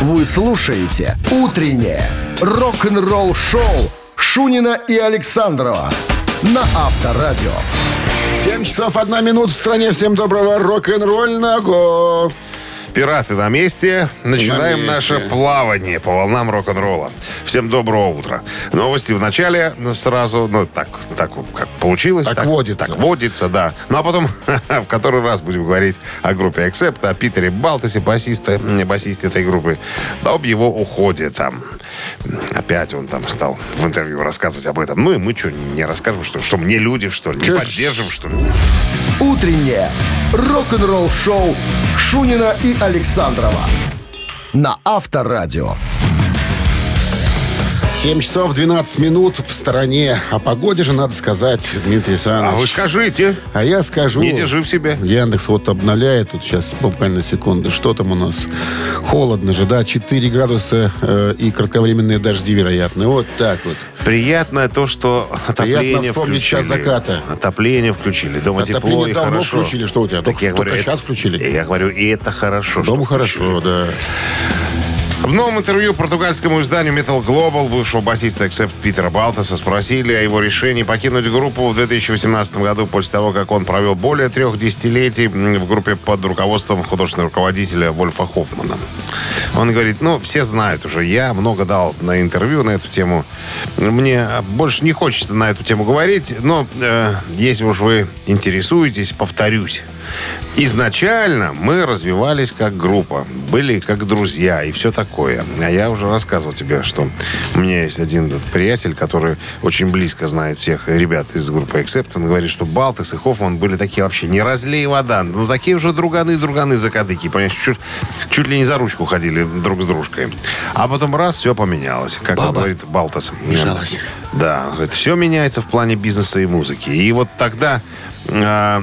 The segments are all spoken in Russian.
Вы слушаете «Утреннее рок-н-ролл-шоу» Шунина и Александрова на Авторадио. 7 часов 1 минут в стране. Всем доброго рок-н-ролльного. Пираты на месте. Начинаем На месте. наше плавание по волнам рок-н-ролла. Всем доброго утра. Новости в начале сразу, ну, так, так как получилось. Так водится. Так водится, да. Ну, а потом в который раз будем говорить о группе Accept, о Питере Балтасе, басиста, м, басисте этой группы, да об его уходе там. Опять он там стал в интервью рассказывать об этом. Ну, и мы что, не расскажем, что, что мне люди, что ли? Не поддержим, что ли? «Утреннее рок-н-ролл-шоу» Шунина и Александрова на Авторадио. 7 часов 12 минут в стороне. О погоде же надо сказать, Дмитрий А вы Александрович. скажите. А я скажу... Не держи в себе. Яндекс вот обновляет, тут сейчас буквально секунды, что там у нас? Холодно же, да, 4 градуса э, и кратковременные дожди вероятны. Вот так вот. Приятно то, что отопление вспомнить включили. час заката. Отопление включили. Дома Отопление тепло и давно хорошо. включили. Что у тебя, Так только- я говорю, только это- щас включили? Я говорю, и это хорошо. Дому хорошо, включили. да. В новом интервью португальскому изданию Metal Global бывшего басиста Accept Питера Балтаса спросили о его решении покинуть группу в 2018 году после того, как он провел более трех десятилетий в группе под руководством художественного руководителя Вольфа Хоффмана. Он говорит, ну, все знают уже, я много дал на интервью на эту тему. Мне больше не хочется на эту тему говорить, но э, если уж вы интересуетесь, повторюсь. Изначально мы развивались как группа, были как друзья и все такое. А я уже рассказывал тебе, что у меня есть один приятель, который очень близко знает всех ребят из группы Accept. Он говорит, что Балтес и Хоффман были такие вообще не разлей вода. Ну, такие уже друганы-друганы закадыки. Понимаешь, чуть, чуть ли не за ручку ходили друг с дружкой. А потом раз, все поменялось. Как он Баба говорит Балтас. мешалась. Да, он говорит, все меняется в плане бизнеса и музыки. И вот тогда а,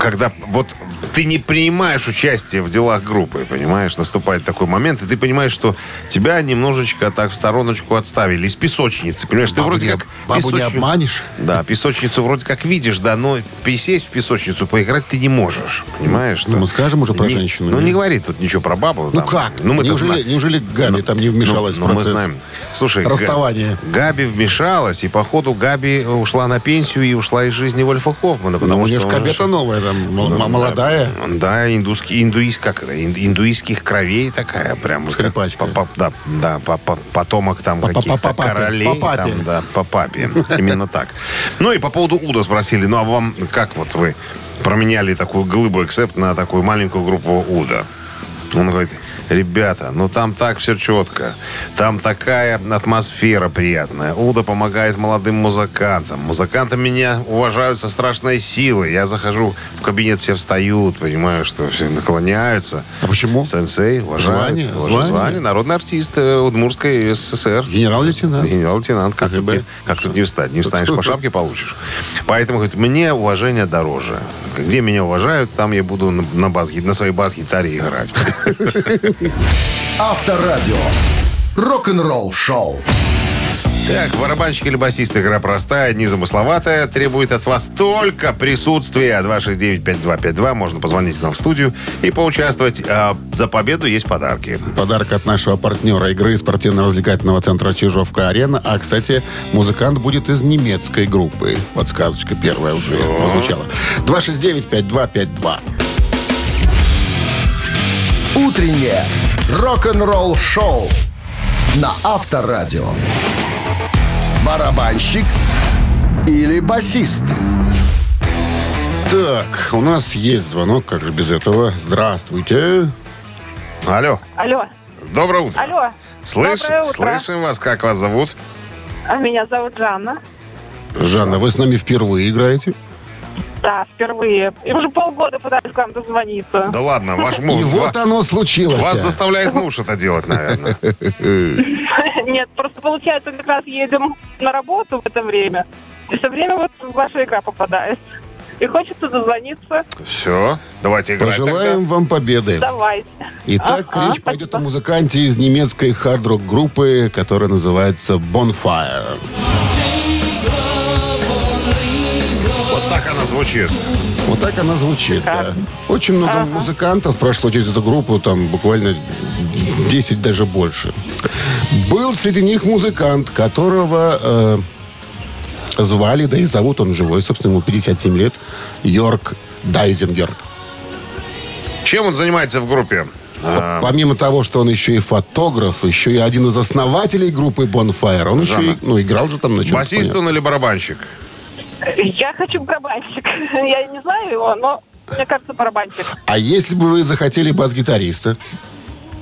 когда вот ты не принимаешь участие в делах группы, понимаешь, наступает такой момент, и ты понимаешь, что тебя немножечко так в стороночку отставили из песочницы, понимаешь, ты Бабу вроде не- как бабу не песочни- обманешь. Да, песочницу вроде как видишь, да, но присесть в песочницу поиграть ты не можешь, понимаешь? Ну, мы скажем уже про Не- женщину, Ну, нет? не говори тут ничего про бабу. Ну там. как? Ну, мы-то неужели, знаем. неужели Габи там не вмешалась Ну, в ну, процесс? мы знаем. Слушай, Расставание. Габи вмешалась, и походу Габи ушла на пенсию и ушла из жизни Вольфа Хоффмана. Ну, Потому у нее что же кабета новая, там, молодая. Да, индуский, индуист, как это, ин- индуистских кровей такая, прям. как Скрипачка. по- по- да, да, по- по- потомок там По- по- каких-то по папе, королей. по папе. там, да, по папе. Именно так. Ну и по поводу Уда спросили, ну а вам как вот вы променяли такую глыбу эксепт на такую маленькую группу Уда? Он говорит, ребята, ну там так все четко. Там такая атмосфера приятная. Уда помогает молодым музыкантам. Музыканты меня уважают со страшной силой. Я захожу в кабинет, все встают, понимаю, что все наклоняются. А почему? Сенсей, уважают. Звание, Уважают. звание. Народный артист э, Удмурской СССР. Генерал-лейтенант. Генерал-лейтенант, как, КГБ. тут, не- как тут не встать? Не встанешь, по шапке получишь. Поэтому, говорит, мне уважение дороже. Где меня уважают, там я буду на, на, бас, на своей бас-гитаре играть. Авторадио. Рок-н-ролл шоу. Так, барабанщик или басист, игра простая, незамысловатая, требует от вас только присутствия. 269-5252, можно позвонить к нам в студию и поучаствовать. А за победу есть подарки. Подарок от нашего партнера игры спортивно-развлекательного центра «Чижовка-арена». А, кстати, музыкант будет из немецкой группы. Подсказочка первая уже прозвучала. 269-5252. Утреннее рок-н-ролл шоу на Авторадио. Барабанщик или басист? Так, у нас есть звонок, как же без этого. Здравствуйте. Алло, Алло, доброе утро. алло. Слыш- Доброе утро. Слышим вас, как вас зовут? А меня зовут Жанна. Жанна, вы с нами впервые играете? Да, впервые. И уже полгода пытаюсь к вам дозвониться. Да ладно, ваш муж. И вот оно случилось. Вас заставляет муж это делать, наверное. Нет, просто получается, как раз едем на работу в это время. И все время вот ваша игра попадает. И хочется дозвониться. Все, давайте играть Пожелаем вам победы. Давайте. Итак, Ага, речь пойдет о спасибо. музыканте из немецкой хард-рок группы, которая называется Bonfire. тогда. Звучит. Вот так она звучит, да. Очень много музыкантов прошло через эту группу, там буквально 10 даже больше. Был среди них музыкант, которого э, звали, да и зовут он живой, собственно, ему 57 лет, Йорк Дайзингер. Чем он занимается в группе? А, Помимо того, что он еще и фотограф, еще и один из основателей группы Bonfire, он еще Жанна. и, ну, играл же там на чем басист он или барабанщик? Я хочу барабанщик. Я не знаю его, но мне кажется, барабанщик. А если бы вы захотели бас-гитариста,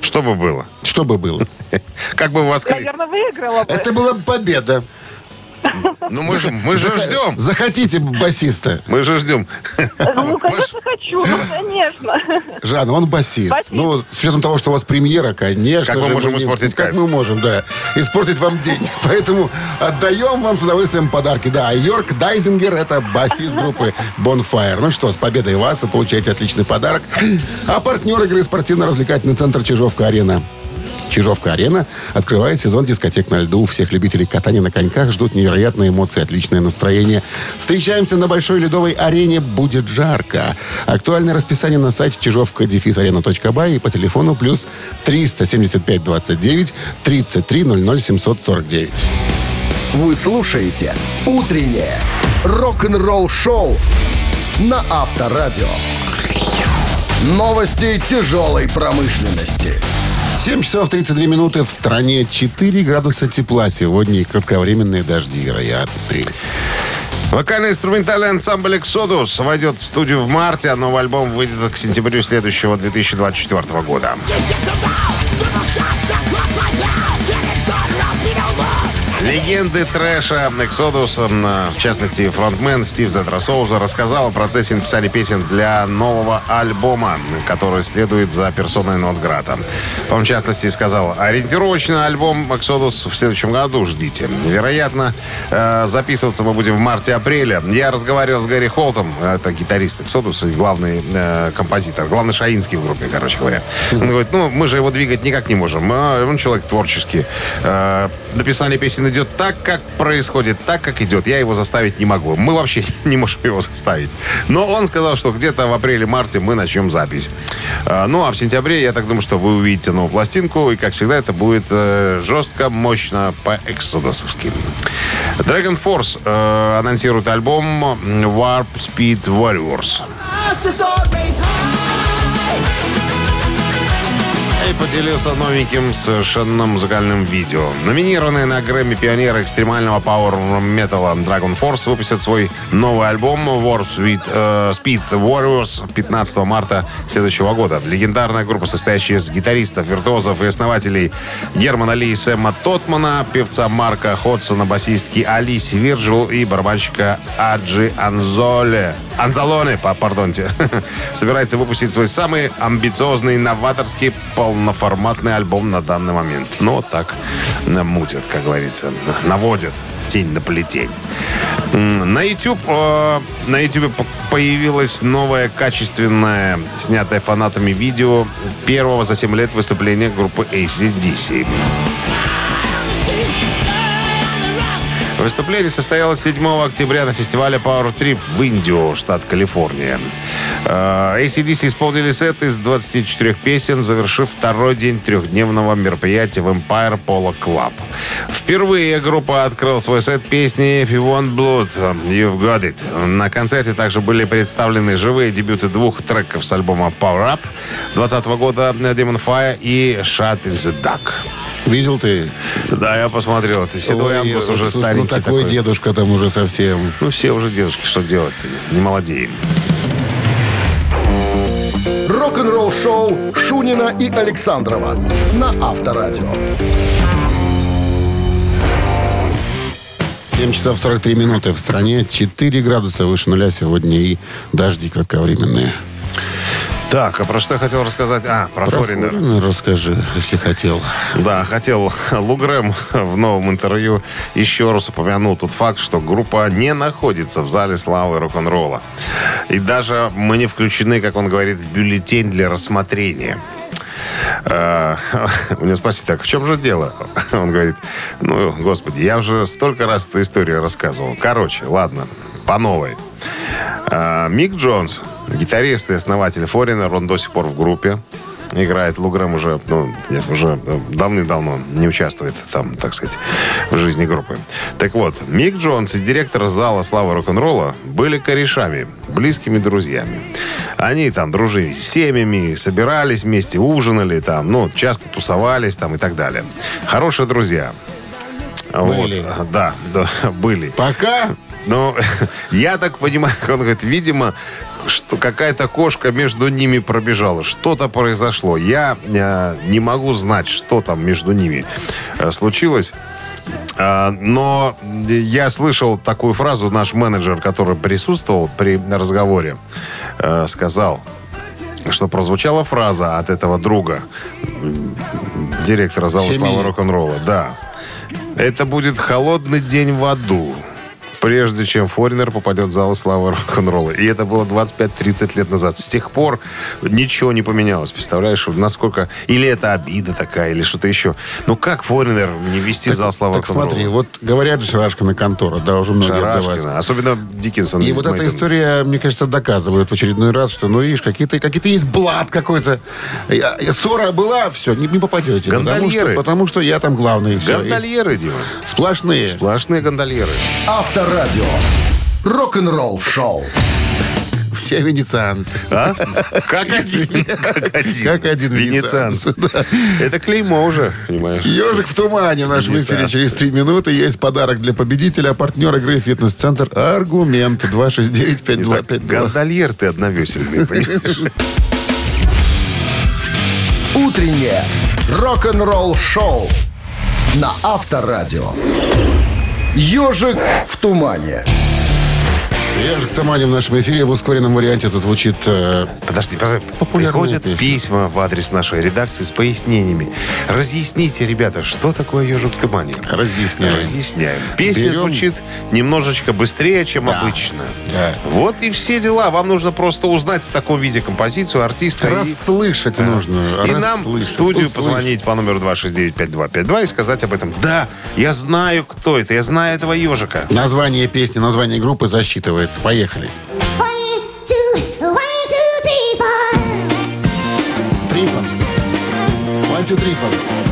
Что бы было? что бы было? Как бы вас... Наверное, выиграла бы. Это была бы победа. Ну мы же, мы же ждем. Захотите басиста. Мы же ждем. Ну, конечно, хочу. Ну, конечно. Жанна, он басист. Басист. Ну, с учетом того, что у вас премьера, конечно Как мы же, можем испортить Как кайф? мы можем, да. Испортить вам день. Поэтому отдаем вам с удовольствием подарки. Да, Йорк Дайзингер это басист группы Bonfire. Ну что, с победой вас вы получаете отличный подарок. А партнер игры спортивно-развлекательный центр Чижовка-Арена. Чижовка-арена открывает сезон дискотек на льду. Всех любителей катания на коньках ждут невероятные эмоции, отличное настроение. Встречаемся на Большой ледовой арене. Будет жарко. Актуальное расписание на сайте чижовка арена.бай и по телефону плюс 375 29 33 00 749. Вы слушаете «Утреннее рок-н-ролл-шоу» на Авторадио. Новости тяжелой промышленности. 7 часов 32 минуты в стране. 4 градуса тепла сегодня и кратковременные дожди вероятны. Вокально-инструментальный ансамбль «Эксодус» войдет в студию в марте, а новый альбом выйдет к сентябрю следующего 2024 года. Легенды трэша «Эксодус», м, в частности, фронтмен Стив Зетра Соуза, рассказал о процессе написания песен для нового альбома, который следует за персоной Нотграда. Он, в частности, сказал, ориентировочно альбом «Эксодус» в следующем году ждите. Вероятно, э, записываться мы будем в марте-апреле. Я разговаривал с Гарри Холтом, это гитарист «Эксодус» и главный э, композитор, главный шаинский в группе, короче говоря. Он говорит, ну, мы же его двигать никак не можем. Он человек творческий. Э, Написание песен идет так, как происходит, так, как идет. Я его заставить не могу. Мы вообще не можем его заставить. Но он сказал, что где-то в апреле-марте мы начнем запись. А, Ну, а в сентябре, я так думаю, что вы увидите новую пластинку. И, как всегда, это будет э, жестко, мощно, по-эксодосовски. Dragon Force э, анонсирует альбом Warp Speed Warriors. И поделился новеньким совершенно музыкальным видео. Номинированные на Грэмми пионеры экстремального пауэр металла Dragon Force выпустят свой новый альбом War Speed, э, Speed Warriors 15 марта следующего года. Легендарная группа, состоящая из гитаристов, виртуозов и основателей Германа Ли и Сэма Тотмана, певца Марка Ходсона, басистки Алиси Вирджил и барабанщика Аджи Анзоле. Анзалоне, па- пардонте. Собирается выпустить свой самый амбициозный, новаторский, полноформатный альбом на данный момент. Вот так мутят, как говорится. Наводят тень на плетень. На YouTube, э, на YouTube по- появилось новое качественное, снятое фанатами видео первого за 7 лет выступления группы ACDC. Выступление состоялось 7 октября на фестивале Power Trip в Индио, штат Калифорния. Э, ACDC исполнили сет из 24 песен, завершив второй день трехдневного мероприятия в Empire Polo Club. Впервые группа открыла свой сет песни If You Want Blood, You've Got It. На концерте также были представлены живые дебюты двух треков с альбома Power Up 2020 года Demon Fire и Shut in the Duck. Видел ты? Да, я посмотрел. Это седой Ой, ангус уже слушай, старенький Ну, такой, такой. дедушка там уже совсем. Ну, все уже дедушки, что делать-то? Не молодеем. Рок-н-ролл-шоу Шунина и Александрова на Авторадио. 7 часов 43 минуты в стране. 4 градуса выше нуля сегодня и дожди кратковременные. Так, а про что я хотел рассказать? А, про, Форинер. Ну, Расскажи, если хотел. Да, хотел. Лугрэм в новом интервью еще раз упомянул тот факт, что группа не находится в зале славы рок-н-ролла. И даже мы не включены, как он говорит, в бюллетень для рассмотрения. Э, У него спросили, так в чем же дело? Он говорит, ну, господи, я уже столько раз эту историю рассказывал. Короче, ладно, по новой. А, Мик Джонс, гитарист и основатель Форинер, он до сих пор в группе играет. Лугрэм уже, ну, уже давным-давно не участвует там, так сказать, в жизни группы. Так вот, Мик Джонс и директор зала славы рок-н-ролла были корешами, близкими друзьями. Они там дружили с семьями, собирались вместе, ужинали там, ну, часто тусовались там и так далее. Хорошие друзья. Были. Вот, да, да, были. Пока но я так понимаю, он говорит, видимо, что какая-то кошка между ними пробежала. Что-то произошло. Я э, не могу знать, что там между ними э, случилось. Э, но я слышал такую фразу, наш менеджер, который присутствовал при разговоре, э, сказал, что прозвучала фраза от этого друга, директора зала славы рок-н-ролла. Да. Это будет холодный день в аду прежде чем Форинер попадет в зал славы рок-н-ролла. И это было 25-30 лет назад. С тех пор ничего не поменялось. Представляешь, насколько... Или это обида такая, или что-то еще. Ну как Форинер не вести так, зал славы Так смотри, вот говорят же Шарашкина контора, да, уже многие Шарашкина. Особенно Диккенсон. И вот эта история, мне кажется, доказывает в очередной раз, что, ну, видишь, какие-то какие есть блат какой-то. Ссора была, все, не, не попадете. Потому что, потому что я там главный. Гондольеры, Дима. Сплошные. Сплошные гондольеры. Автор Авторадио. Рок-н-ролл шоу. Все венецианцы. А? Как один. Как один. Как один венецианцы. Да. Это клеймо уже, понимаешь. Ежик в тумане в нашем эфире через три минуты. Есть подарок для победителя. Партнер игры «Фитнес-центр» «Аргумент» 269-5252. Гондольер ты одновесельный, понимаешь? Утреннее рок-н-ролл шоу на Авторадио. «Ежик в тумане». «Ежик тумане» в нашем эфире в ускоренном варианте зазвучит... Э, подожди, подожди. Приходят песня. письма в адрес нашей редакции с пояснениями. Разъясните, ребята, что такое «Ежик в тумане». Разъясняем. Разъясняем. Песня Берем... звучит немножечко быстрее, чем да. обычно. Да. Вот и все дела. Вам нужно просто узнать в таком виде композицию артиста. Расслышать и... нужно. И нам в студию Услышать. позвонить по номеру 269-5252 и сказать об этом. Да, я знаю, кто это. Я знаю этого ежика. Название песни, название группы засчитывается называется. Поехали. Трифон. One, two, three, four.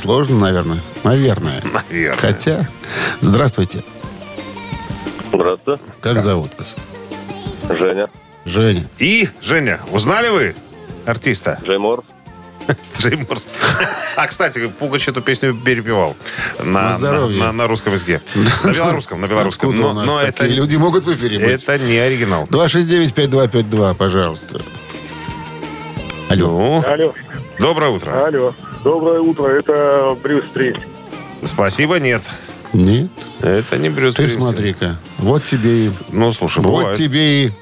Несложно, наверное. Наверное. Наверное. Хотя... Здравствуйте. Здравствуйте. Как зовут вас? Женя. Женя. И, Женя, узнали вы артиста? Джеймор. Джейморс. А, кстати, Пугач эту песню перепевал на, на, на, на русском языке. На белорусском, на белорусском. Но, но это люди могут в эфире быть. Это не оригинал. 269-5252, пожалуйста. Алло. Ну, Алло. Доброе утро. Алло. Доброе утро, это Брюс Спринг. Спасибо, нет. Нет. Это не Брюс Ты смотри-ка, вот тебе и... Ну, слушай, Вот бывает. тебе и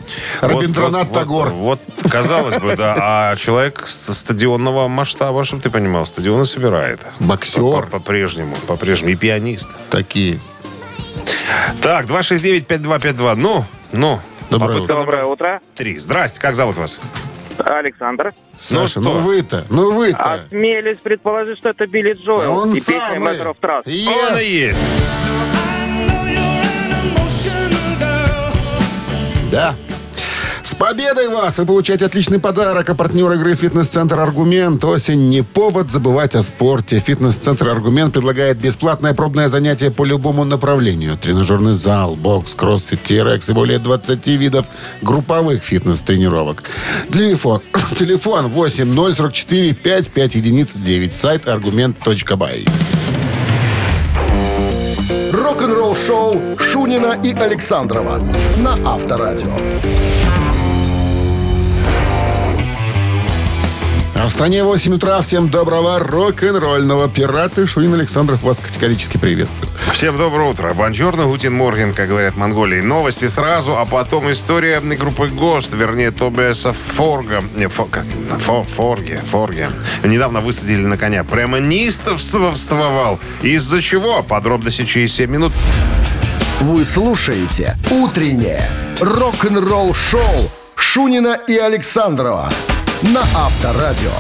Рабиндранат вот, Тагор. Вот, вот, казалось бы, да. А человек стадионного масштаба, чтобы ты понимал, стадионы собирает. Боксер. По-прежнему, по-прежнему. И пианист. Такие. Так, 269-5252. Ну, ну. Доброе утро. Доброе утро. Три. Здрасте, как зовут вас? Александр. Ну Саша, что? ну вы-то, ну вы-то. Осмелюсь предположить, что это Билли Джоэл. Он и самый. песня Trust. Yes. Он и есть. Да. Победой вас! Вы получаете отличный подарок. А партнер игры «Фитнес-центр Аргумент». Осень не повод забывать о спорте. «Фитнес-центр Аргумент» предлагает бесплатное пробное занятие по любому направлению. Тренажерный зал, бокс, кроссфит, TRX и более 20 видов групповых фитнес-тренировок. Телефон, телефон 8 044 55 единиц 9. Сайт аргумент.бай. Рок-н-ролл шоу Шунина и Александрова на Авторадио. А в стране 8 утра. Всем доброго рок-н-ролльного. Пираты Шунин Александров вас категорически приветствуют. Всем доброе утро. Buongiorno, Guten Morgen, как говорят в Монголии. Новости сразу, а потом история группы Ghost, вернее, Тобиаса Форга. Не, фо, как? Фо, Форге, Форге. Недавно высадили на коня. Прямо неистовствовал. Из-за чего? Подробности через 7 минут. Вы слушаете «Утреннее рок-н-ролл-шоу» Шунина и Александрова на Авторадио.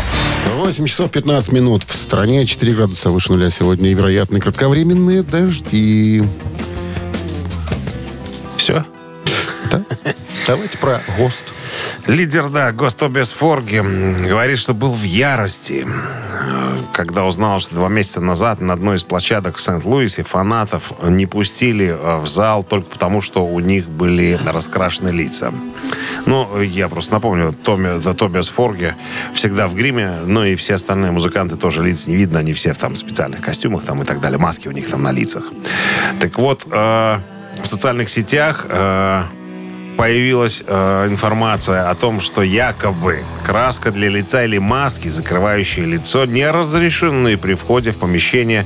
8 часов 15 минут. В стране 4 градуса выше нуля сегодня. И вероятны кратковременные дожди. Все? Да? Давайте про ГОСТ. Лидер, да, Гостобес Форги говорит, что был в ярости, когда узнал, что два месяца назад на одной из площадок в Сент-Луисе фанатов не пустили э, в зал только потому, что у них были раскрашены лица. Ну, я просто напомню, Томми, Тобиас Форги всегда в гриме, ну и все остальные музыканты тоже лиц не видно, они все там в специальных костюмах там и так далее, маски у них там на лицах. Так вот, э, в социальных сетях э, появилась э, информация о том, что якобы краска для лица или маски, закрывающие лицо, не разрешены при входе в помещение.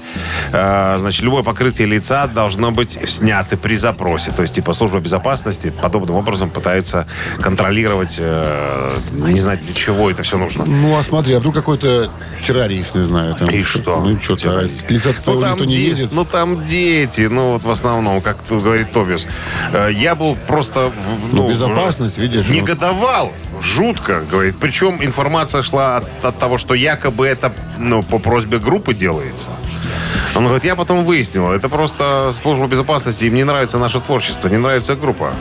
Э, значит, любое покрытие лица должно быть снято при запросе. То есть, типа, служба безопасности подобным образом пытается контролировать, э, не знаю, для чего это все нужно. Ну, а смотри, а вдруг какой-то террорист, не знаю. Там, И что? Ну, что-то. Террорист. Лица Ну там, никто не де- видит. ну там дети, ну вот в основном, как тут говорит Тобис. Э, Я был просто... в- Ну, безопасность, видишь, ну. Негодовал. Жутко, говорит. Причем информация шла от, от того, что якобы это ну, по просьбе группы делается. Он говорит, я потом выяснил, это просто служба безопасности, им не нравится наше творчество, не нравится группа.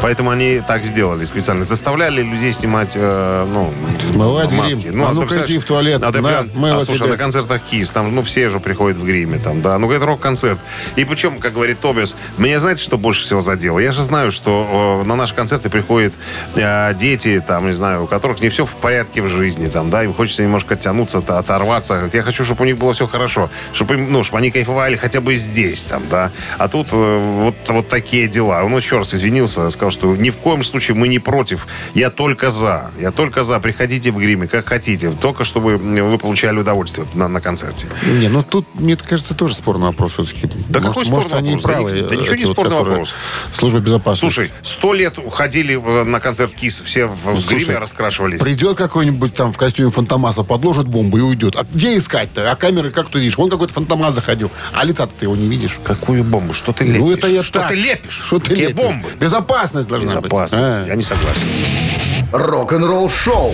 Поэтому они так сделали специально. Заставляли людей снимать, э, ну, Смывать маски. грим. А ты ну-ка иди в туалет, а ты на, прям- а, слушай, тебе. на концертах КИС, там, ну, все же приходят в гриме, там, да. Ну, это рок-концерт. И причем, как говорит Тобиас, меня знаете, что больше всего задело? Я же знаю, что э, на наши концерты приходят э, дети, там, не знаю, у которых не все в порядке в жизни, там, да, им хочется немножко оттянуться, то- оторваться. Говорит, Я хочу, чтобы у них было все хорошо, чтобы, им, ну, чтобы они кайфовали хотя бы здесь, там, да. А тут э, вот, вот такие дела. Он еще раз извинился, сказал, что ни в коем случае мы не против, я только за. Я только за. Приходите в гриме, как хотите, только чтобы вы получали удовольствие на, на концерте. Не, ну тут, мне кажется, тоже спорный вопрос все-таки. Да может, какой может, спорный они вопрос? Да правы. ни- да э, ничего не вот, спорный вопрос. Служба безопасности. Слушай, сто лет ходили э, на концерт КИС, все в, в Слушай, гриме раскрашивались. Придет какой-нибудь там в костюме Фантомаса, подложит бомбу и уйдет. А где искать-то? А камеры как ты видишь? Вон какой-то Фантомас заходил. А лица ты его не видишь. Какую бомбу? Что ты лепишь? Ну, это я Что так. ты лепишь? Что ты Какие лепишь? бомбы? Безопасность должна Безопасность. быть. А. Я не согласен. Рок-н-ролл-шоу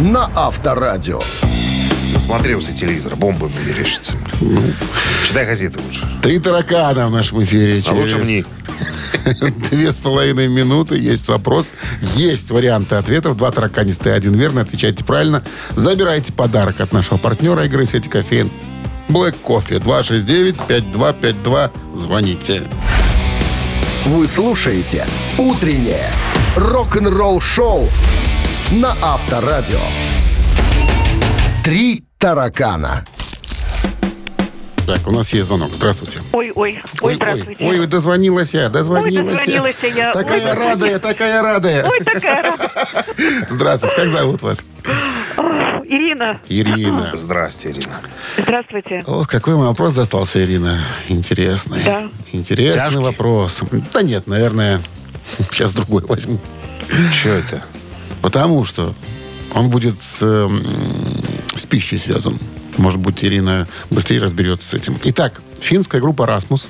на Авторадио. Насмотрелся телевизора, бомбы мерещатся. Читай газеты лучше. Три таракана в нашем эфире. А лучше Через мне. Две с половиной минуты. Есть вопрос. Есть варианты ответов. Два тараканистые, один верный. Отвечайте правильно. Забирайте подарок от нашего партнера игры «Сети кофеин». Блэк кофе. 269-5252. Звоните. Вы слушаете «Утреннее рок-н-ролл-шоу» на Авторадио. Три таракана. Так, у нас есть звонок. Здравствуйте. Ой, ой, ой, здравствуйте. Ой, ой, дозвонилась я, дозвонилась, Ой, дозвонилась я. Такая Ой, здравствуйте. радая, такая радая. Ой, такая рада. Здравствуйте, как зовут вас? Ирина, Ирина. Здрасте, Ирина. здравствуйте. Ох, какой вам вопрос достался, Ирина. Интересный. Да. Интересный Тяжкий? вопрос. Да нет, наверное, сейчас другой возьму. Что это? Потому что он будет с, с пищей связан. Может быть, Ирина быстрее разберется с этим. Итак, финская группа «Расмус»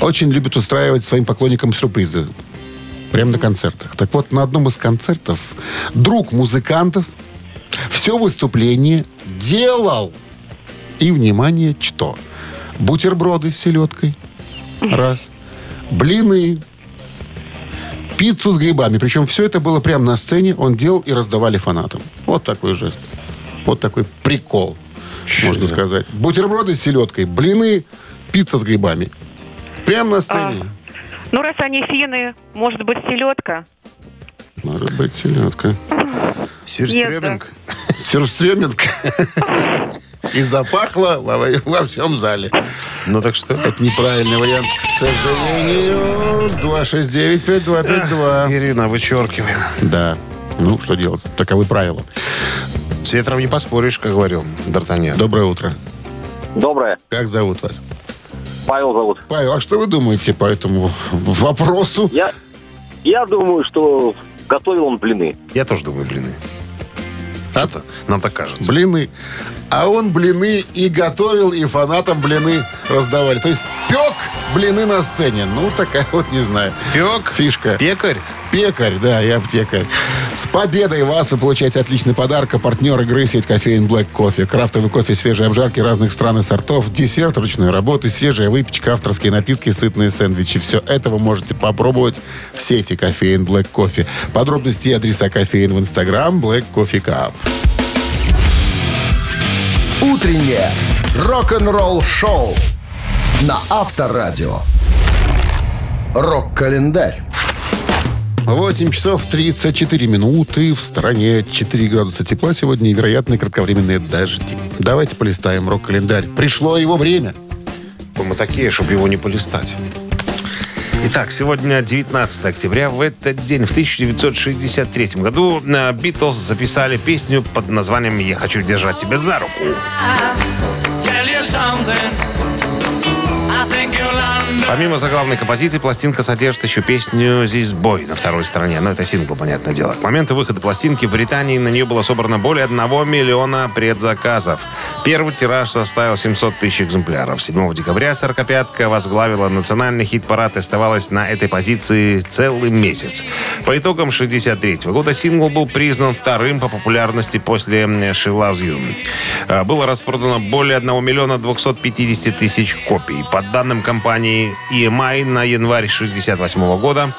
очень любит устраивать своим поклонникам сюрпризы. Прямо на концертах. Так вот, на одном из концертов друг музыкантов все выступление делал. И, внимание, что? Бутерброды с селедкой. Раз. Блины. Пиццу с грибами. Причем все это было прямо на сцене. Он делал и раздавали фанатам. Вот такой жест. Вот такой прикол, можно сказать. Бутерброды с селедкой, блины, пицца с грибами. Прямо на сцене. Ну, раз они финны, может быть, селедка? Может быть, селедка. Сюрстрёминг? Сюрстрёминг. И запахло во, во всем зале. Ну так что? Это неправильный вариант, к сожалению. 269-5252. Ирина, вычеркиваем. Да. Ну, что делать? Таковы правила. С ветром не поспоришь, как говорил Д'Артаньян. Доброе утро. Доброе. Как зовут вас? Павел зовут. Павел, а что вы думаете по этому вопросу? Я, я думаю, что готовил он блины. Я тоже думаю, блины. А Это нам так кажется. Блины. А он блины и готовил, и фанатам блины раздавали. То есть пек блины на сцене. Ну, такая вот, не знаю, Пек, фишка. пекарь. Пекарь, да, и аптекарь. С победой вас вы получаете отличный подарок. А партнер игры сеть кофеин Black Coffee. Крафтовый кофе, свежие обжарки разных стран и сортов, десерт ручной работы, свежая выпечка, авторские напитки, сытные сэндвичи. Все это вы можете попробовать в сети кофеин Black Coffee. Подробности и адреса кофеин в инстаграм Black Coffee Cup. Утреннее рок-н-ролл-шоу на Авторадио. Рок-календарь. 8 часов 34 минуты. В стране 4 градуса тепла сегодня и вероятные кратковременные дожди. Давайте полистаем рок-календарь. Пришло его время. Мы такие, чтобы его не полистать. Итак, сегодня 19 октября. В этот день, в 1963 году, э, Битлз записали песню под названием «Я хочу держать тебя за руку». tell. Помимо заглавной композиции, пластинка содержит еще песню «This Boy» на второй стороне. Но это сингл, понятное дело. К моменту выхода пластинки в Британии на нее было собрано более 1 миллиона предзаказов. Первый тираж составил 700 тысяч экземпляров. 7 декабря «Сорокопятка» возглавила национальный хит-парад и оставалась на этой позиции целый месяц. По итогам 63 года сингл был признан вторым по популярности после «She Loves You». А, Было распродано более 1 миллиона 250 тысяч копий. По данным компании EMI на январь 68 года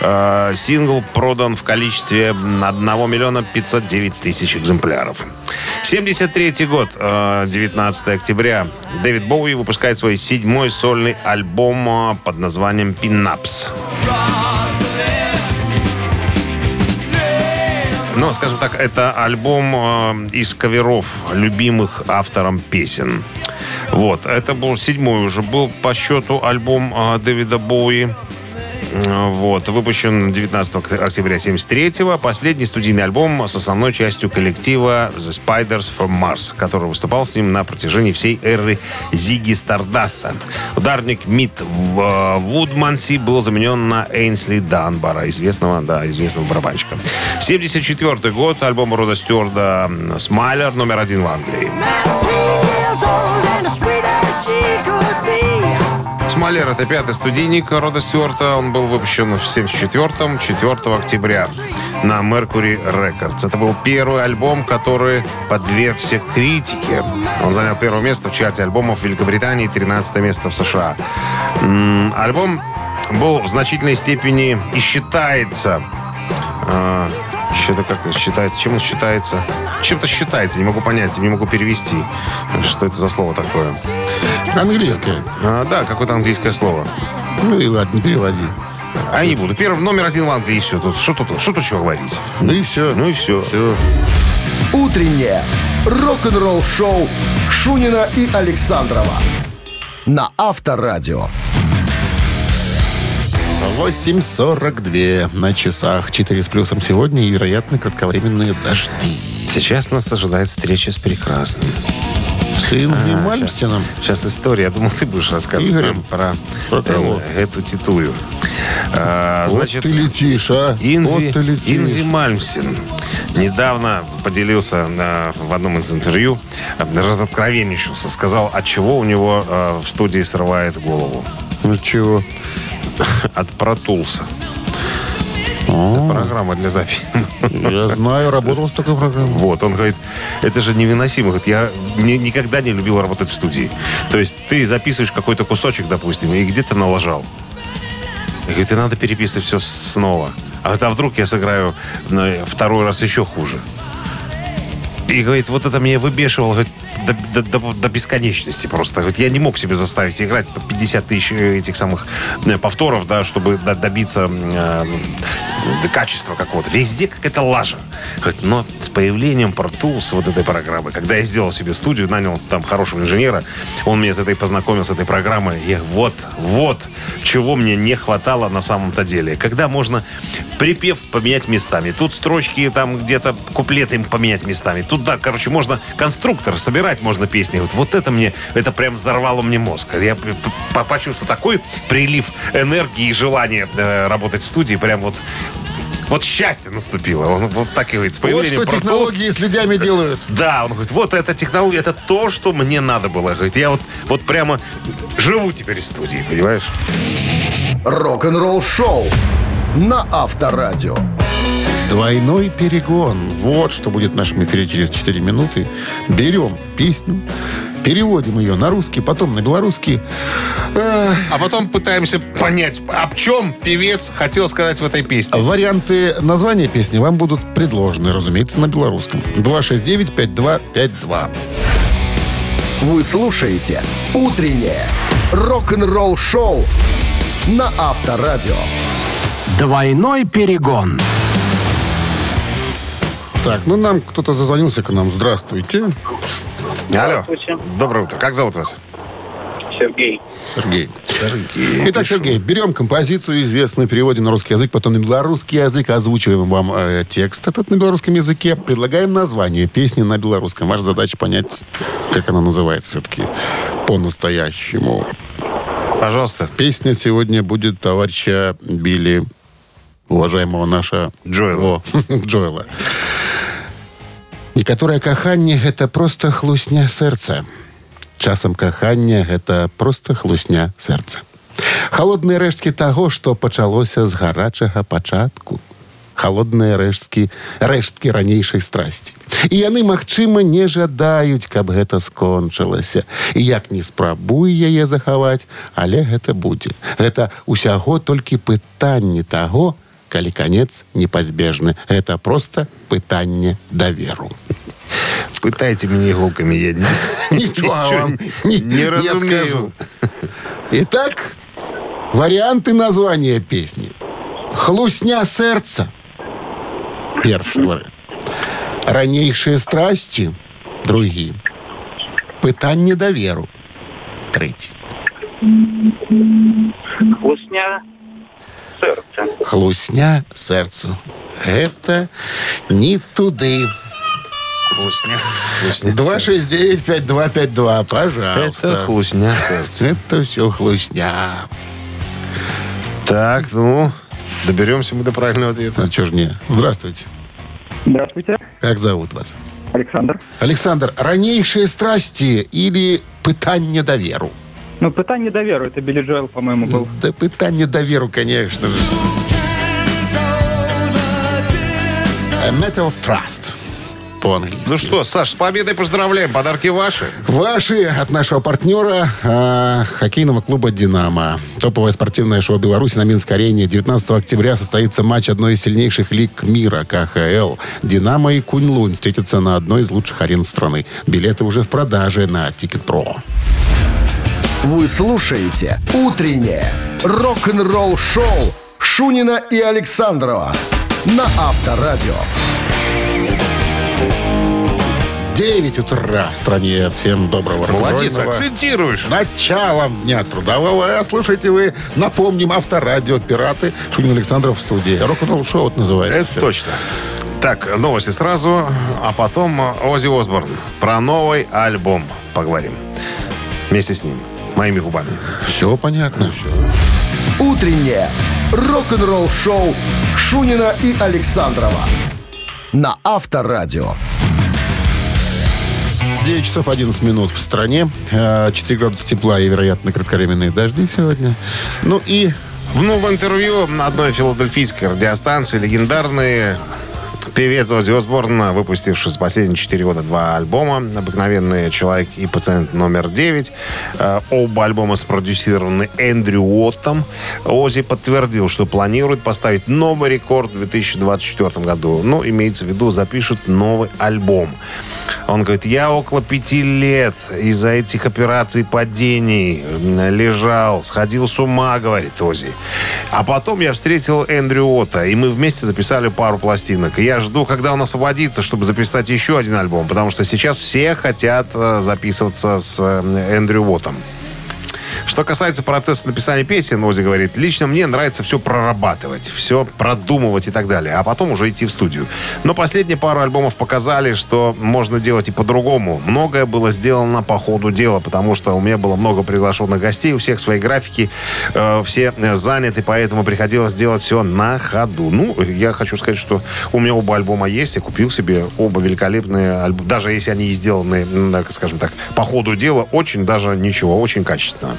э, сингл продан в количестве 1 миллиона 509 тысяч экземпляров. 73 год, э, 19 октября, Дэвид Боуи выпускает свой седьмой сольный альбом э, под названием «Пинапс». Но, скажем так, это альбом э, из каверов любимых автором песен. Вот, это был седьмой уже был по счету альбом э, Дэвида Боуи. Вот, выпущен 19 октября 73-го. Последний студийный альбом с основной частью коллектива The Spiders from Mars, который выступал с ним на протяжении всей эры Зиги Стардаста. Ударник Мит э, Вудманси был заменен на Эйнсли Данбара, известного, да, известного барабанщика. 74 год, альбом Рода Стюарда «Смайлер» номер один в Англии. Смолер — это пятый студийник Рода Стюарта. Он был выпущен в 74-м, 4 октября на Mercury Records. Это был первый альбом, который подвергся критике. Он занял первое место в чарте альбомов Великобритании и 13 место в США. Альбом был в значительной степени и считается... а, Что-то как-то считается. Чем он считается? Чем-то считается. Не могу понять, не могу перевести. Что это за слово такое? Английское. А, да, какое-то английское слово. Ну и ладно, переводи. А я не буду. Первый номер один в Англии, и все. Тут, что тут, что тут еще говорить? Ну и все. Ну и все. Все. Утреннее рок-н-ролл-шоу Шунина и Александрова на Авторадио. 8.42 на часах. 4 с плюсом сегодня и, вероятно, кратковременные дожди. Сейчас нас ожидает встреча с прекрасным. С Ингви Мальмстеном. Сейчас история. Я думал, ты будешь рассказывать Игорем? нам про, Про кого? э, эту титую. А, Вот значит, ты летишь, а? Инви, вот ты летишь. Инви Мальмсен недавно поделился э, в одном из интервью, э, разоткровенничался, сказал, от чего у него э, в студии срывает голову. Ну чего? От Протулса. Программа для записи. Я знаю, работал с такой программой. Вот, он говорит, это же невыносимо. Говорит, я ни- никогда не любил работать в студии. То есть ты записываешь какой-то кусочек, допустим, и где-то налажал. И говорит, и надо переписывать все снова. А, говорит, а вдруг я сыграю второй раз еще хуже. И говорит, вот это меня выбешивало говорит, до, до- до- до бесконечности просто. Говорит, я не мог себе заставить играть по 50 тысяч этих самых э, повторов, да, чтобы до- добиться э, качества какого-то. Везде какая-то лажа. Но с появлением Pro вот этой программы, когда я сделал себе студию, нанял там хорошего инженера, он меня с этой познакомил, с этой программой, я вот, вот, чего мне не хватало на самом-то деле. Когда можно припев поменять местами. Тут строчки там где-то куплеты им поменять местами. Тут, да, короче, можно конструктор собирать, можно песни. Вот, вот это мне, это прям взорвало мне мозг. Я почувствовал такой прилив энергии и желания э, работать в студии. Прям вот вот счастье наступило. Он вот так и говорит. С Вот что Pro Tools- технологии с людьми делают. да, он говорит, вот эта технология, это то, что мне надо было. Говорит, я вот, вот прямо живу теперь в студии, понимаешь? Рок-н-ролл шоу на Авторадио. Двойной перегон. Вот что будет в нашем эфире через 4 минуты. Берем песню, переводим ее на русский, потом на белорусский. А потом пытаемся понять, об чем певец хотел сказать в этой песне. Варианты названия песни вам будут предложены, разумеется, на белорусском. 269-5252. Вы слушаете «Утреннее рок-н-ролл-шоу» на Авторадио. Двойной перегон. Так, ну нам кто-то зазвонился к нам. Здравствуйте. Алло. Доброе утро. Как зовут вас? Сергей. Сергей. Сергей. Итак, Сергей, берем композицию известную, переводим на русский язык, потом на белорусский язык, озвучиваем вам э, текст этот на белорусском языке, предлагаем название песни на белорусском. Ваша задача понять, как она называется все-таки по-настоящему. Пожалуйста. Песня сегодня будет товарища Билли, уважаемого наша Джоэла. Джоэла. Некаторае каханне гэта просто хлусня сэрца. Часам кахання гэта просто хлусня сэрца. Халодныя рэшткі таго, што пачалося з гарачага пачатку. Халодныя рэшткі, рэшткі ранейшай страсці. І яны, магчыма, не жадаюць, каб гэта скончылася. І як не спрабуй яе захаваць, але гэта будзе. Гэта ўсяго толькі пытанне таго, калі канец непазбежны. Гэта проста пытанне даверу. Пытайте меня иголками, я вам не, не разумею. Итак, варианты названия песни. «Хлусня сердца» – первый вариант. «Ранейшие страсти» – другие. «Пытанне доверу» – третий. Хлусня сердце. «Хлусня сердцу» – это не туды. Хлусня. Хлусня. 269-5252, пожалуйста. Это хлусня сердца. Это все хлусня. Так, ну, доберемся мы до правильного ответа. А чё ж не? Здравствуйте. Здравствуйте, Как зовут вас? Александр. Александр, ранейшие страсти или пытание доверу? Ну, пытание доверу, это Билли Джоэл, по-моему, был. Да пытание доверу, конечно же. A matter of trust по-английски. Ну что, Саш, с победой поздравляем. Подарки ваши. Ваши от нашего партнера э, хоккейного клуба «Динамо». Топовое спортивное шоу Беларуси на Минской арене. 19 октября состоится матч одной из сильнейших лиг мира КХЛ. «Динамо» и «Кунь-Лунь» встретятся на одной из лучших арен страны. Билеты уже в продаже на Тикет.Про. Вы слушаете «Утреннее рок-н-ролл-шоу» Шунина и Александрова на Авторадио. 9 утра в стране. Всем доброго Молодец, акцентируешь. Началом дня трудового. А слушайте вы, напомним, авторадио «Пираты». Шунин Александров в студии. Рок-н-ролл шоу это называется. Это точно. Так, новости сразу, а потом Ози Осборн. Про новый альбом поговорим. Вместе с ним. Моими губами. Все понятно. Все. «Утреннее рок-н-ролл-шоу» Шунина и Александрова на Авторадио. 9 часов 11 минут в стране. Э, 4 градуса тепла и, вероятно, кратковременные дожди сегодня. Ну и В новом интервью на одной филадельфийской радиостанции легендарный певец Ози Осборн, выпустивший за последние 4 года два альбома «Обыкновенный человек» и «Пациент номер 9». Э, Оба альбома спродюсированы Эндрю Уоттом. Ози подтвердил, что планирует поставить новый рекорд в 2024 году. Ну, имеется в виду, запишет новый альбом. Он говорит, я около пяти лет из-за этих операций падений лежал, сходил с ума, говорит Ози. А потом я встретил Эндрю Отта, и мы вместе записали пару пластинок. Я жду, когда он освободится, чтобы записать еще один альбом, потому что сейчас все хотят э, записываться с э, Эндрю Уоттом. Что касается процесса написания песен, Ози говорит, лично мне нравится все прорабатывать, все продумывать и так далее, а потом уже идти в студию. Но последние пару альбомов показали, что можно делать и по-другому. Многое было сделано по ходу дела, потому что у меня было много приглашенных гостей, у всех свои графики, э, все э, заняты, поэтому приходилось делать все на ходу. Ну, я хочу сказать, что у меня оба альбома есть, я купил себе оба великолепные альбома, даже если они сделаны, так скажем так, по ходу дела, очень даже ничего, очень качественно.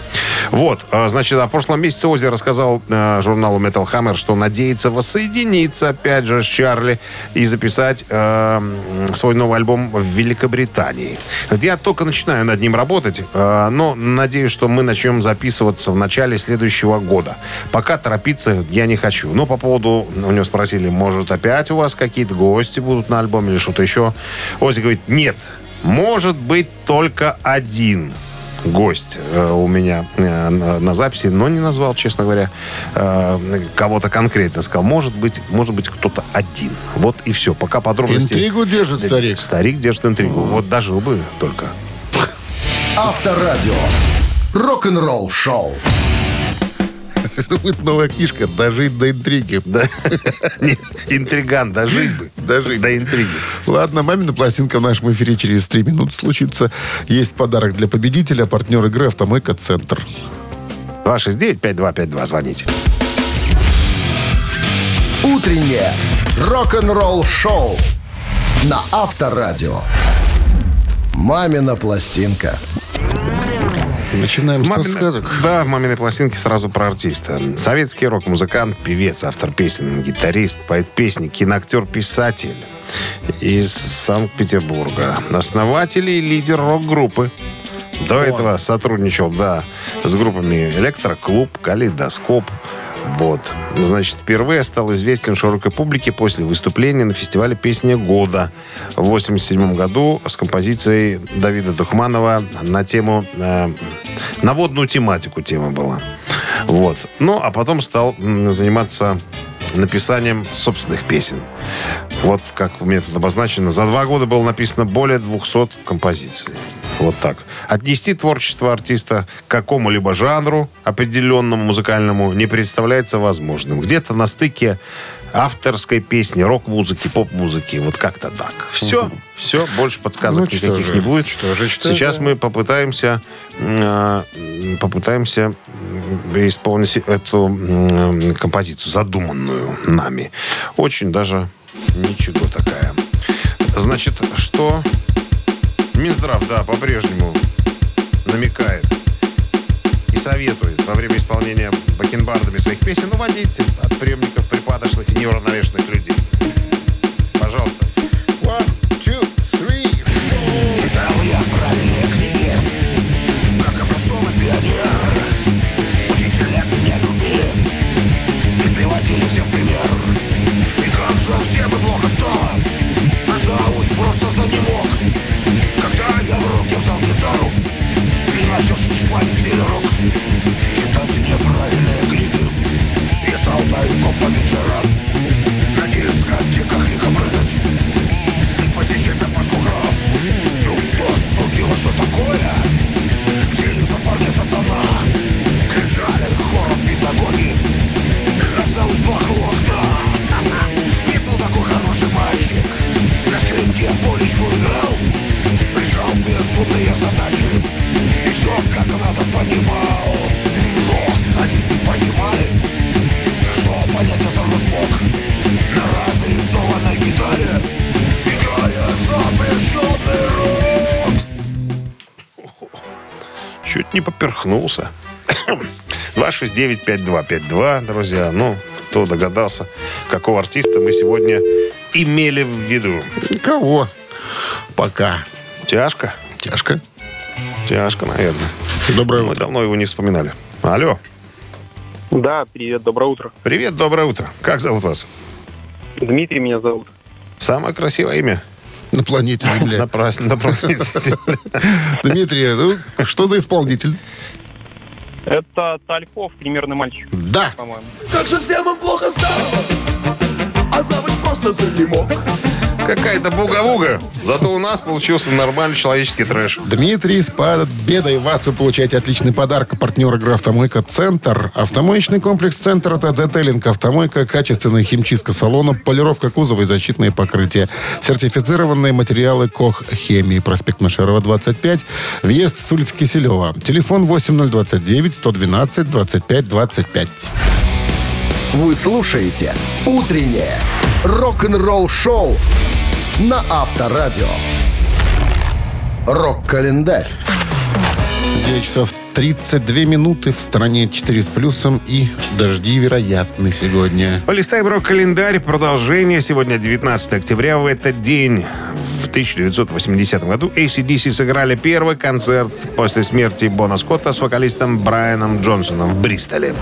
Вот, э, значит, а в прошлом месяце Ози рассказал э, журналу Metal Hammer, что надеется воссоединиться, опять же, с Чарли и записать э, свой новый альбом в Великобритании. Я только начинаю над ним работать, э, но надеюсь, что мы начнем записываться в начале следующего года. Пока торопиться я не хочу. Но по поводу, у него спросили, может, опять у вас какие-то гости будут на альбоме или что-то еще? Ози говорит, нет, может быть только один гость э, у меня э, на, записи, но не назвал, честно говоря, э, кого-то конкретно. Сказал, может быть, может быть кто-то один. Вот и все. Пока подробности... Интригу держит старик. Старик держит интригу. Вот дожил бы только. Авторадио. Рок-н-ролл шоу. Это будет новая книжка «Дожить до интриги». Да. Не, Интриган, дожить бы. Дожить. До интриги. Ладно, мамина пластинка в нашем эфире через три минуты случится. Есть подарок для победителя, партнер игры «Автомойка Центр». 269-5252, звоните. Утреннее рок-н-ролл шоу на Авторадио. Мамина пластинка. Начинаем с Мамина- подсказок. Да, в маминой пластинке сразу про артиста. Советский рок-музыкант, певец, автор песен, гитарист, поэт-песник, киноактер, писатель из Санкт-Петербурга. Основатель и лидер рок-группы. До этого сотрудничал, да, с группами «Электроклуб», «Калейдоскоп». Вот. Значит, впервые стал известен широкой публике после выступления на фестивале «Песня года» в 1987 году с композицией Давида Духманова на тему, э, на водную тематику тема была. Вот. Ну, а потом стал заниматься написанием собственных песен. Вот как у меня тут обозначено, за два года было написано более 200 композиций. Вот так. Отнести творчество артиста к какому-либо жанру определенному музыкальному не представляется возможным. Где-то на стыке авторской песни, рок-музыки, поп-музыки. Вот как-то так. Все, все, больше подсказок Ну, никаких же, не будет. что же, что Сейчас же. мы попытаемся, э, попытаемся исполнить эту м, композицию, задуманную нами. Очень даже ничего такая. Значит, что Минздрав, да, по-прежнему намекает и советует во время исполнения бакенбардами своих песен уводить от приемников припадочных и неуравновешенных людей. Пожалуйста. Начал шпалить рок, читать неправильные книги. Я стал тайком по вечерам на дискотеках лихо прыгать и посещать опаску храм. Ну что случилось, что такое? Вселился парни сатана Кричали хором педагоги Казалось, плохо Не был такой хороший мальчик На скрипке полечку играл Решал безумные задачи И все как надо понимал Но они не понимали Что понять я сразу смог На разрисованной гитаре Играя запрещенный рок Чуть не поперхнулся. 269-5252, друзья. Ну, кто догадался, какого артиста мы сегодня имели в виду. Кого? Пока. Тяжко? Тяжко. Тяжко, наверное. Доброе Мы утро. давно его не вспоминали. Алло. Да, привет, доброе утро. Привет, доброе утро. Как зовут вас? Дмитрий меня зовут. Самое красивое имя На планете Земля. на планете Земля. Дмитрий, ну, что за исполнитель? Это Тальков, примерный мальчик, Да. по-моему. Как же всем им плохо стало, а завуч просто занемог. Какая-то буга-буга. Зато у нас получился нормальный человеческий трэш. Дмитрий, с победой вас вы получаете отличный подарок. Партнер игры «Автомойка Центр». Автомоечный комплекс «Центр» — это детейлинг автомойка, качественная химчистка салона, полировка кузова и защитные покрытия. Сертифицированные материалы КОХ «Хемии». Проспект Машерова, 25. Въезд с улицы Киселева. Телефон 8029 112 25 25. Вы слушаете «Утреннее рок-н-ролл-шоу» на Авторадио. Рок-календарь. 9 часов 32 минуты в стране 4 с плюсом и дожди вероятны сегодня. Полистаем рок-календарь. Продолжение. Сегодня 19 октября. В этот день, в 1980 году, ACDC сыграли первый концерт после смерти Бона Скотта с вокалистом Брайаном Джонсоном в Бристоле.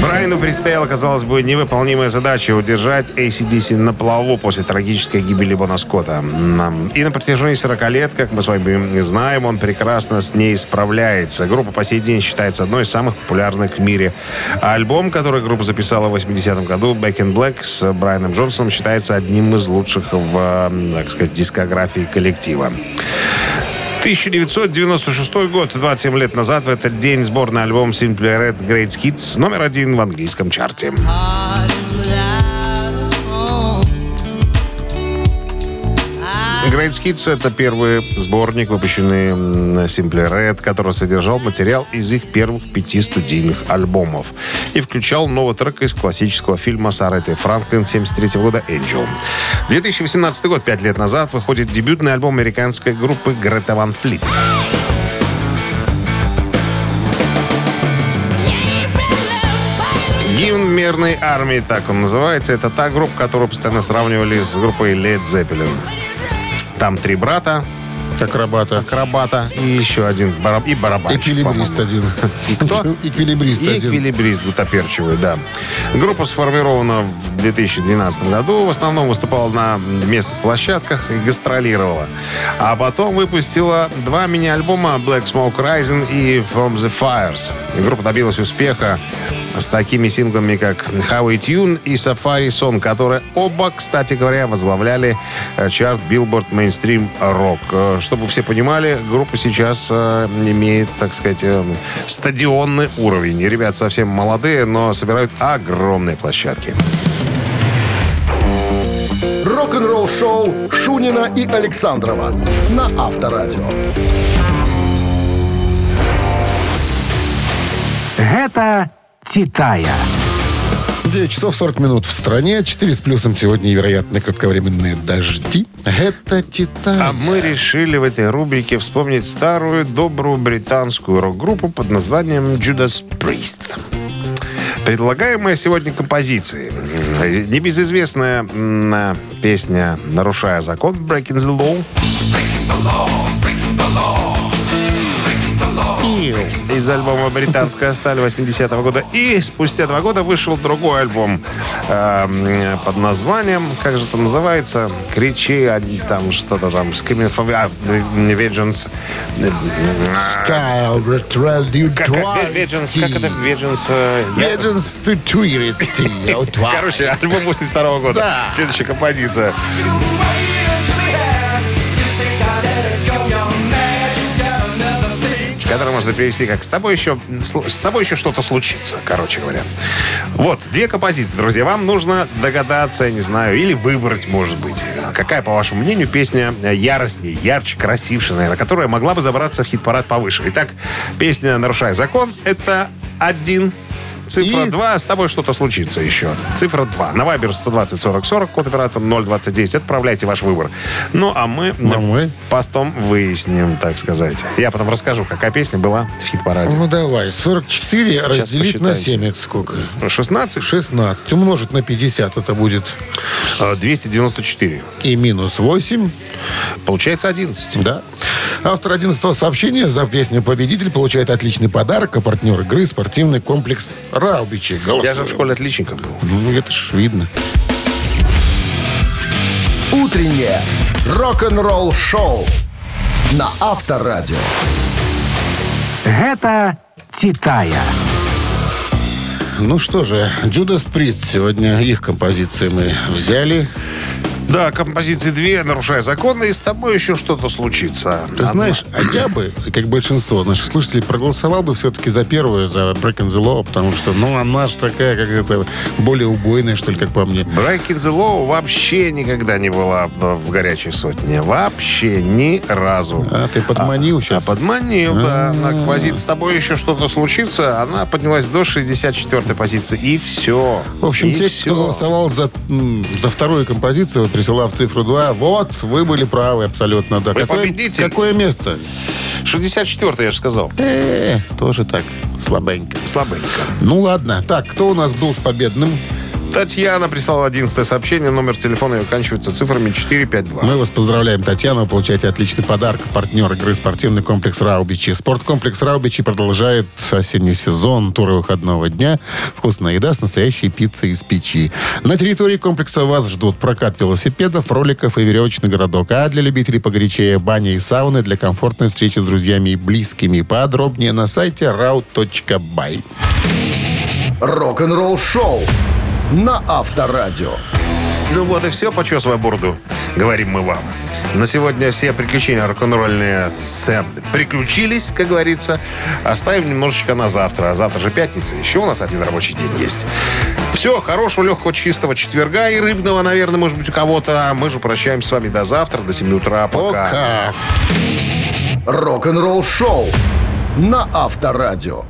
Брайану предстояла, казалось бы, невыполнимая задача удержать ACDC на плаву после трагической гибели Бона Скотта. И на протяжении 40 лет, как мы с вами знаем, он прекрасно с ней справляется. Группа по сей день считается одной из самых популярных в мире. А альбом, который группа записала в 80-м году, Back in Black с Брайаном Джонсоном, считается одним из лучших в, так сказать, дискографии коллектива. 1996 год, 27 лет назад, в этот день сборный альбом Simply Red Great Hits номер один в английском чарте. Great Hits — это первый сборник, выпущенный м, Simply Red, который содержал материал из их первых пяти студийных альбомов и включал новый трек из классического фильма с Аретой Франклин 73 года «Angel». 2018 год, пять лет назад, выходит дебютный альбом американской группы Грета Ван Флит. Гимн мирной армии, так он называется. Это та группа, которую постоянно сравнивали с группой Led Zeppelin. Там три брата, Акробата. акробата и еще один бараб... и барабанщик, Эквилибрист один. И кто? Эквилибрист И один. эквилибрист гутоперчивый, да. Группа сформирована в 2012 году. В основном выступала на местных площадках и гастролировала. А потом выпустила два мини-альбома Black Smoke Rising и From the Fires. Группа добилась успеха с такими синглами, как How It Tune и Safari Song, которые оба, кстати говоря, возглавляли э, чарт Billboard Mainstream Rock. Э, Чтобы все понимали, группа сейчас э, имеет, так сказать, э, стадионный уровень. И ребят совсем молодые, но собирают огромные площадки. Рок-н-ролл-шоу Шунина и Александрова на Авторадио. Гэта Титая. 9 часов 40 минут в стране. 4 с плюсом сегодня вероятны кратковременные дожди. Это Титан. А мы решили в этой рубрике вспомнить старую добрую британскую рок-группу под названием Judas Priest. Предлагаемые сегодня композиции. Небезызвестная песня «Нарушая закон» Breaking the Law. Из альбома «Британская сталь» 80-го года. И спустя два года вышел другой альбом э, под названием, как же это называется? «Кричи», а, там что-то там, «Screaming for Vengeance». Style Как, Vengeance, как это Vengeance? э, я- Legends to tweet Короче, альбом 82 года. Да. Следующая композиция. Который можно перевести как «С тобой еще, с тобой еще что-то случится», короче говоря. Вот, две композиции, друзья. Вам нужно догадаться, не знаю, или выбрать, может быть. Какая, по вашему мнению, песня яростнее, ярче, красивше, наверное, которая могла бы забраться в хит-парад повыше. Итак, песня «Нарушая закон» — это один Цифра И- 2, с тобой что-то случится еще. Цифра 2. На Вайбер 120 40 40, код оператор 029. Отправляйте ваш выбор. Ну, а мы, А мы? потом выясним, так сказать. Я потом расскажу, какая песня была в хит-параде. Ну давай, 44 разделить на посчитайте. 7, это сколько? 16? 16. Умножить на 50, это будет Э, 294. и минус 8. Получается 11. Да. Автор 11 сообщения за песню «Победитель» получает отличный подарок, а партнер игры спортивный комплекс «Раубичи». Я Голосуем. же в школе отличником был. Ну, это ж видно. Утреннее рок-н-ролл-шоу на Авторадио. Гэта Титая. Ну что же, Judas Priest. Сегодня их композиции мы взяли. Да, композиции две, нарушая законы, и с тобой еще что-то случится. Ты знаешь, а я бы, как большинство наших слушателей, проголосовал бы все-таки за первую, за Breaking the Law, потому что, ну, она же такая, как это, более убойная, что ли, как по мне. Breaking the Law вообще никогда не была в горячей сотне. Вообще ни разу. А, ты подманил сейчас? А подманил, да. На композиции с тобой еще что-то случится. Она поднялась до 64-й позиции. И все. В общем, и те, все. кто голосовал за, за вторую композицию, присылав цифру 2, вот, вы были правы абсолютно, да. Вы какое, победитель. какое место? 64-й, я же сказал. Э, тоже так, слабенько. Слабенько. Ну ладно. Так, кто у нас был с победным? Татьяна прислала 11 сообщение. Номер телефона ее оканчивается цифрами 452. Мы вас поздравляем, Татьяна. Вы получаете отличный подарок. Партнер игры спортивный комплекс «Раубичи». Спорткомплекс «Раубичи» продолжает осенний сезон туры выходного дня. Вкусная еда с настоящей пиццей из печи. На территории комплекса вас ждут прокат велосипедов, роликов и веревочный городок. А для любителей погорячее баня и сауны для комфортной встречи с друзьями и близкими. Подробнее на сайте rau.by. Рок-н-ролл шоу на Авторадио. Ну вот и все, почесывай бороду, говорим мы вам. На сегодня все приключения рок-н-ролльные с- приключились, как говорится. Оставим немножечко на завтра. А завтра же пятница. Еще у нас один рабочий день есть. Все, хорошего, легкого, чистого четверга и рыбного, наверное, может быть, у кого-то. А Мы же прощаемся с вами до завтра, до 7 утра. Пока. Пока. Рок-н-ролл шоу на Авторадио.